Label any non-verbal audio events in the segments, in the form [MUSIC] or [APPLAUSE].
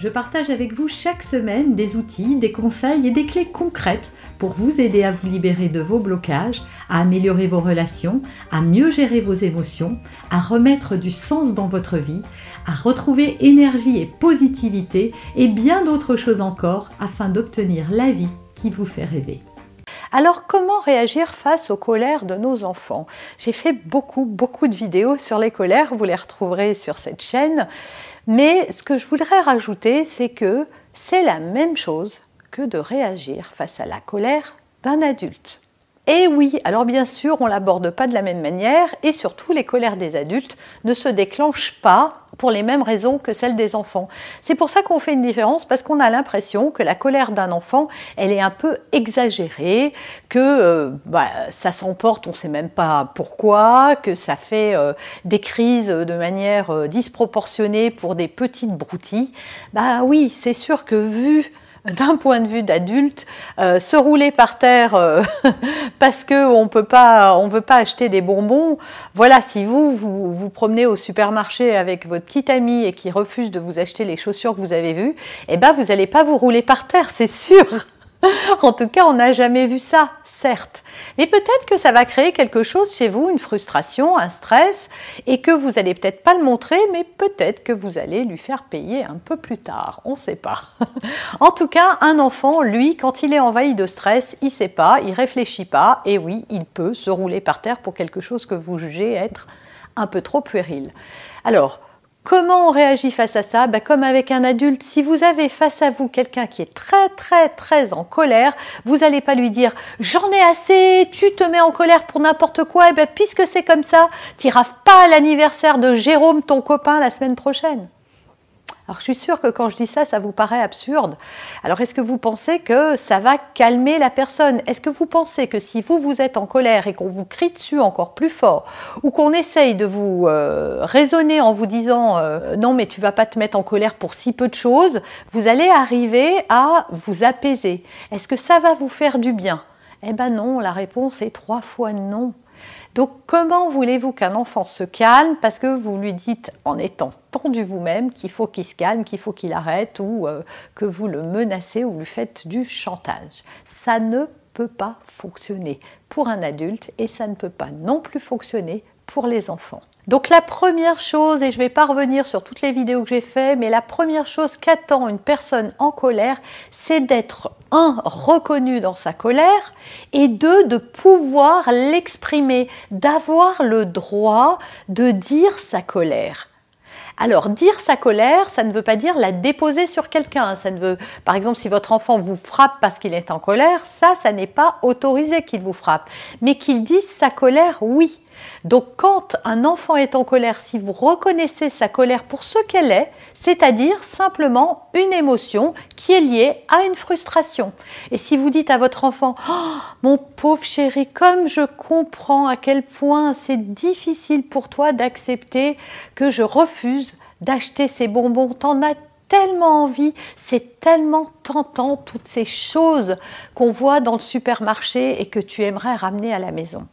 je partage avec vous chaque semaine des outils, des conseils et des clés concrètes pour vous aider à vous libérer de vos blocages, à améliorer vos relations, à mieux gérer vos émotions, à remettre du sens dans votre vie, à retrouver énergie et positivité et bien d'autres choses encore afin d'obtenir la vie qui vous fait rêver. Alors comment réagir face aux colères de nos enfants? J'ai fait beaucoup, beaucoup de vidéos sur les colères, vous les retrouverez sur cette chaîne. Mais ce que je voudrais rajouter, c'est que c'est la même chose que de réagir face à la colère d'un adulte. Et oui, alors bien sûr, on ne l'aborde pas de la même manière et surtout les colères des adultes ne se déclenchent pas pour les mêmes raisons que celles des enfants. C'est pour ça qu'on fait une différence parce qu'on a l'impression que la colère d'un enfant, elle est un peu exagérée, que euh, bah, ça s'emporte, on ne sait même pas pourquoi, que ça fait euh, des crises de manière euh, disproportionnée pour des petites broutilles. Bah oui, c'est sûr que vu [LAUGHS] d'un point de vue d'adulte, euh, se rouler par terre euh, [LAUGHS] parce qu'on on veut pas acheter des bonbons. Voilà, si vous, vous vous promenez au supermarché avec votre petite amie et qui refuse de vous acheter les chaussures que vous avez vues, eh ben vous n'allez pas vous rouler par terre, c'est sûr. [LAUGHS] en tout cas, on n'a jamais vu ça, certes. Mais peut-être que ça va créer quelque chose chez vous, une frustration, un stress, et que vous allez peut-être pas le montrer, mais peut-être que vous allez lui faire payer un peu plus tard. On ne sait pas. [LAUGHS] en tout cas, un enfant, lui, quand il est envahi de stress, il ne sait pas, il réfléchit pas, et oui, il peut se rouler par terre pour quelque chose que vous jugez être un peu trop puéril. Alors, Comment on réagit face à ça? Ben, Comme avec un adulte, si vous avez face à vous quelqu'un qui est très très très en colère, vous n'allez pas lui dire j'en ai assez, tu te mets en colère pour n'importe quoi, et eh ben, puisque c'est comme ça, tu n'iras pas à l'anniversaire de Jérôme, ton copain, la semaine prochaine. Alors je suis sûre que quand je dis ça, ça vous paraît absurde. Alors est-ce que vous pensez que ça va calmer la personne? Est-ce que vous pensez que si vous vous êtes en colère et qu'on vous crie dessus encore plus fort, ou qu'on essaye de vous euh, raisonner en vous disant euh, non mais tu vas pas te mettre en colère pour si peu de choses, vous allez arriver à vous apaiser Est-ce que ça va vous faire du bien? Eh ben non, la réponse est trois fois non. Donc comment voulez-vous qu'un enfant se calme parce que vous lui dites en étant tendu vous-même qu'il faut qu'il se calme, qu'il faut qu'il arrête ou euh, que vous le menacez ou lui faites du chantage? Ça ne peut pas fonctionner pour un adulte et ça ne peut pas non plus fonctionner pour les enfants. Donc la première chose, et je ne vais pas revenir sur toutes les vidéos que j'ai faites, mais la première chose qu'attend une personne en colère, c'est d'être, un, reconnu dans sa colère, et deux, de pouvoir l'exprimer, d'avoir le droit de dire sa colère. Alors, dire sa colère, ça ne veut pas dire la déposer sur quelqu'un. Ça ne veut, par exemple, si votre enfant vous frappe parce qu'il est en colère, ça, ça n'est pas autorisé qu'il vous frappe. Mais qu'il dise sa colère, oui. Donc quand un enfant est en colère, si vous reconnaissez sa colère pour ce qu'elle est, c'est-à-dire simplement une émotion qui est liée à une frustration. Et si vous dites à votre enfant, oh, mon pauvre chéri, comme je comprends à quel point c'est difficile pour toi d'accepter que je refuse d'acheter ces bonbons, t'en as tellement envie, c'est tellement tentant, toutes ces choses qu'on voit dans le supermarché et que tu aimerais ramener à la maison.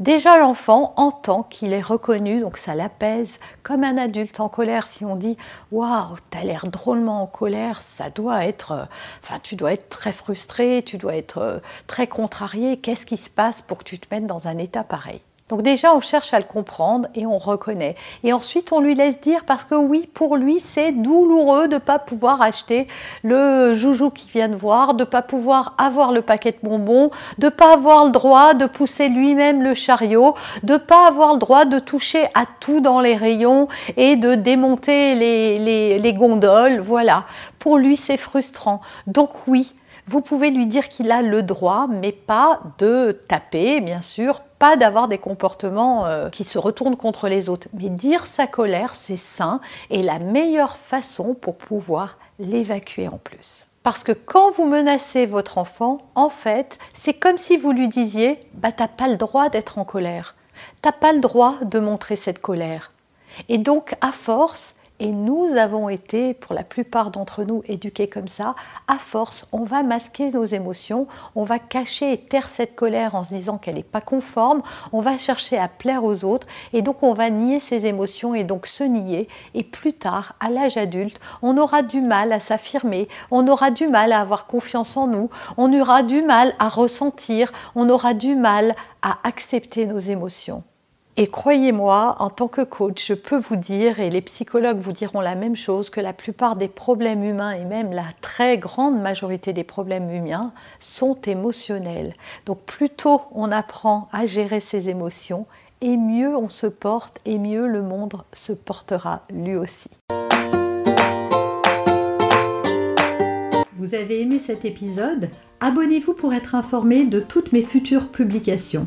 Déjà, l'enfant entend qu'il est reconnu, donc ça l'apaise comme un adulte en colère. Si on dit Waouh, tu as l'air drôlement en colère, ça doit être. Euh, enfin, tu dois être très frustré, tu dois être euh, très contrarié. Qu'est-ce qui se passe pour que tu te mettes dans un état pareil? Donc déjà, on cherche à le comprendre et on reconnaît. Et ensuite, on lui laisse dire parce que oui, pour lui, c'est douloureux de ne pas pouvoir acheter le joujou qu'il vient de voir, de ne pas pouvoir avoir le paquet de bonbons, de ne pas avoir le droit de pousser lui-même le chariot, de ne pas avoir le droit de toucher à tout dans les rayons et de démonter les, les gondoles. Voilà. Pour lui, c'est frustrant. Donc oui, vous pouvez lui dire qu'il a le droit, mais pas de taper, bien sûr, pas d'avoir des comportements euh, qui se retournent contre les autres. Mais dire sa colère, c'est sain et la meilleure façon pour pouvoir l'évacuer en plus. Parce que quand vous menacez votre enfant, en fait, c'est comme si vous lui disiez bah, T'as pas le droit d'être en colère. T'as pas le droit de montrer cette colère. Et donc, à force, et nous avons été, pour la plupart d'entre nous, éduqués comme ça. À force, on va masquer nos émotions, on va cacher et taire cette colère en se disant qu'elle n'est pas conforme, on va chercher à plaire aux autres et donc on va nier ses émotions et donc se nier. Et plus tard, à l'âge adulte, on aura du mal à s'affirmer, on aura du mal à avoir confiance en nous, on aura du mal à ressentir, on aura du mal à accepter nos émotions. Et croyez-moi, en tant que coach, je peux vous dire, et les psychologues vous diront la même chose, que la plupart des problèmes humains, et même la très grande majorité des problèmes humains, sont émotionnels. Donc plus tôt on apprend à gérer ses émotions, et mieux on se porte, et mieux le monde se portera lui aussi. Vous avez aimé cet épisode? Abonnez-vous pour être informé de toutes mes futures publications.